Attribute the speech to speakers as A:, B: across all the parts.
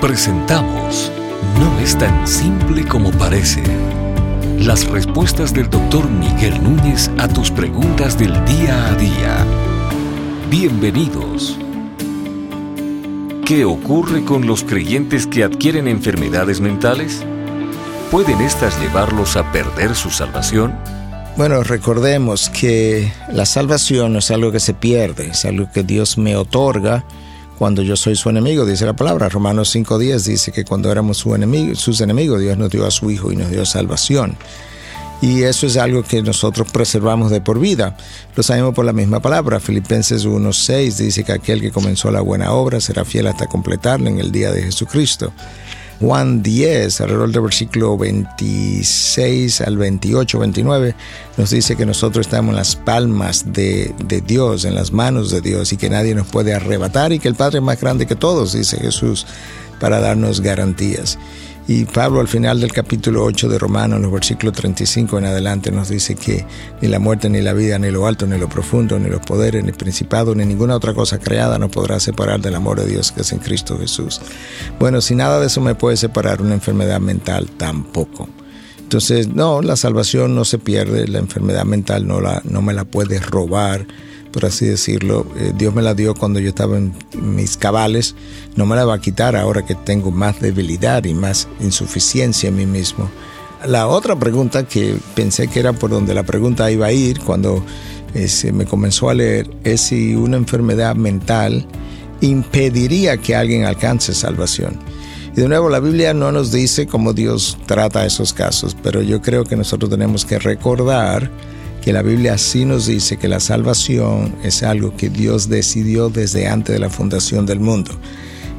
A: Presentamos No es tan simple como parece. Las respuestas del doctor Miguel Núñez a tus preguntas del día a día. Bienvenidos. ¿Qué ocurre con los creyentes que adquieren enfermedades mentales? ¿Pueden estas llevarlos a perder su salvación?
B: Bueno, recordemos que la salvación no es algo que se pierde, es algo que Dios me otorga cuando yo soy su enemigo, dice la palabra. Romanos 5.10 dice que cuando éramos su enemigo, sus enemigos, Dios nos dio a su Hijo y nos dio salvación. Y eso es algo que nosotros preservamos de por vida. Lo sabemos por la misma palabra. Filipenses 1.6 dice que aquel que comenzó la buena obra será fiel hasta completarla en el día de Jesucristo. Juan 10, alrededor del versículo 26 al 28, 29, nos dice que nosotros estamos en las palmas de, de, Dios, en las manos de Dios, y que nadie nos puede arrebatar, y que el Padre es más grande que todos, dice Jesús, para darnos garantías. Y Pablo al final del capítulo 8 de Romanos, en los versículos 35 en adelante, nos dice que ni la muerte, ni la vida, ni lo alto, ni lo profundo, ni los poderes, ni el principado, ni ninguna otra cosa creada nos podrá separar del amor de Dios que es en Cristo Jesús. Bueno, si nada de eso me puede separar, una enfermedad mental tampoco. Entonces, no, la salvación no se pierde, la enfermedad mental no, la, no me la puede robar por así decirlo. Eh, Dios me la dio cuando yo estaba en mis cabales, no me la va a quitar ahora que tengo más debilidad y más insuficiencia en mí mismo. La otra pregunta que pensé que era por donde la pregunta iba a ir cuando se me comenzó a leer es si una enfermedad mental impediría que alguien alcance salvación. Y de nuevo, la Biblia no nos dice cómo Dios trata esos casos, pero yo creo que nosotros tenemos que recordar que la Biblia sí nos dice que la salvación es algo que Dios decidió desde antes de la fundación del mundo.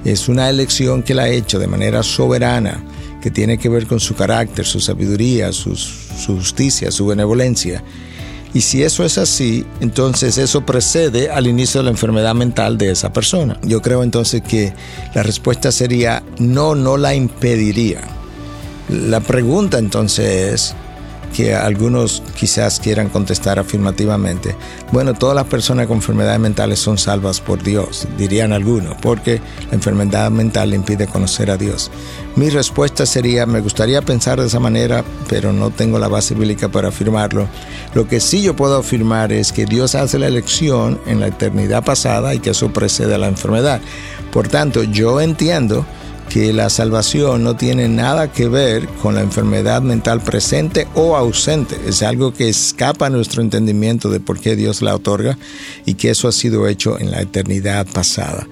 B: Es una elección que la ha hecho de manera soberana, que tiene que ver con su carácter, su sabiduría, su, su justicia, su benevolencia. Y si eso es así, entonces eso precede al inicio de la enfermedad mental de esa persona. Yo creo entonces que la respuesta sería no, no la impediría. La pregunta entonces es, que algunos quizás quieran contestar afirmativamente, bueno, todas las personas con enfermedades mentales son salvas por Dios, dirían algunos, porque la enfermedad mental le impide conocer a Dios. Mi respuesta sería, me gustaría pensar de esa manera, pero no tengo la base bíblica para afirmarlo. Lo que sí yo puedo afirmar es que Dios hace la elección en la eternidad pasada y que eso precede a la enfermedad. Por tanto, yo entiendo que la salvación no tiene nada que ver con la enfermedad mental presente o ausente. Es algo que escapa a nuestro entendimiento de por qué Dios la otorga y que eso ha sido hecho en la eternidad pasada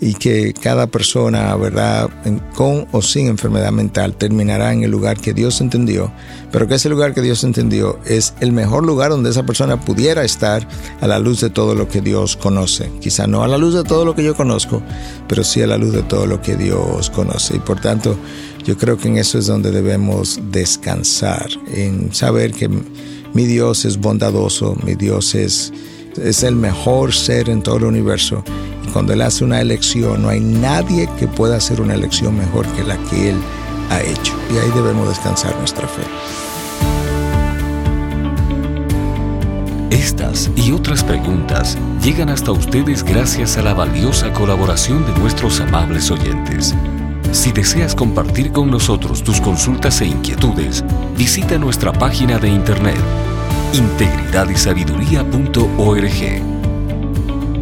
B: y que cada persona, ¿verdad?, con o sin enfermedad mental, terminará en el lugar que Dios entendió, pero que ese lugar que Dios entendió es el mejor lugar donde esa persona pudiera estar a la luz de todo lo que Dios conoce. Quizá no a la luz de todo lo que yo conozco, pero sí a la luz de todo lo que Dios conoce. Y por tanto, yo creo que en eso es donde debemos descansar, en saber que mi Dios es bondadoso, mi Dios es, es el mejor ser en todo el universo cuando Él hace una elección, no hay nadie que pueda hacer una elección mejor que la que Él ha hecho. Y ahí debemos descansar nuestra fe.
A: Estas y otras preguntas llegan hasta ustedes gracias a la valiosa colaboración de nuestros amables oyentes. Si deseas compartir con nosotros tus consultas e inquietudes, visita nuestra página de internet integridadysabiduría.org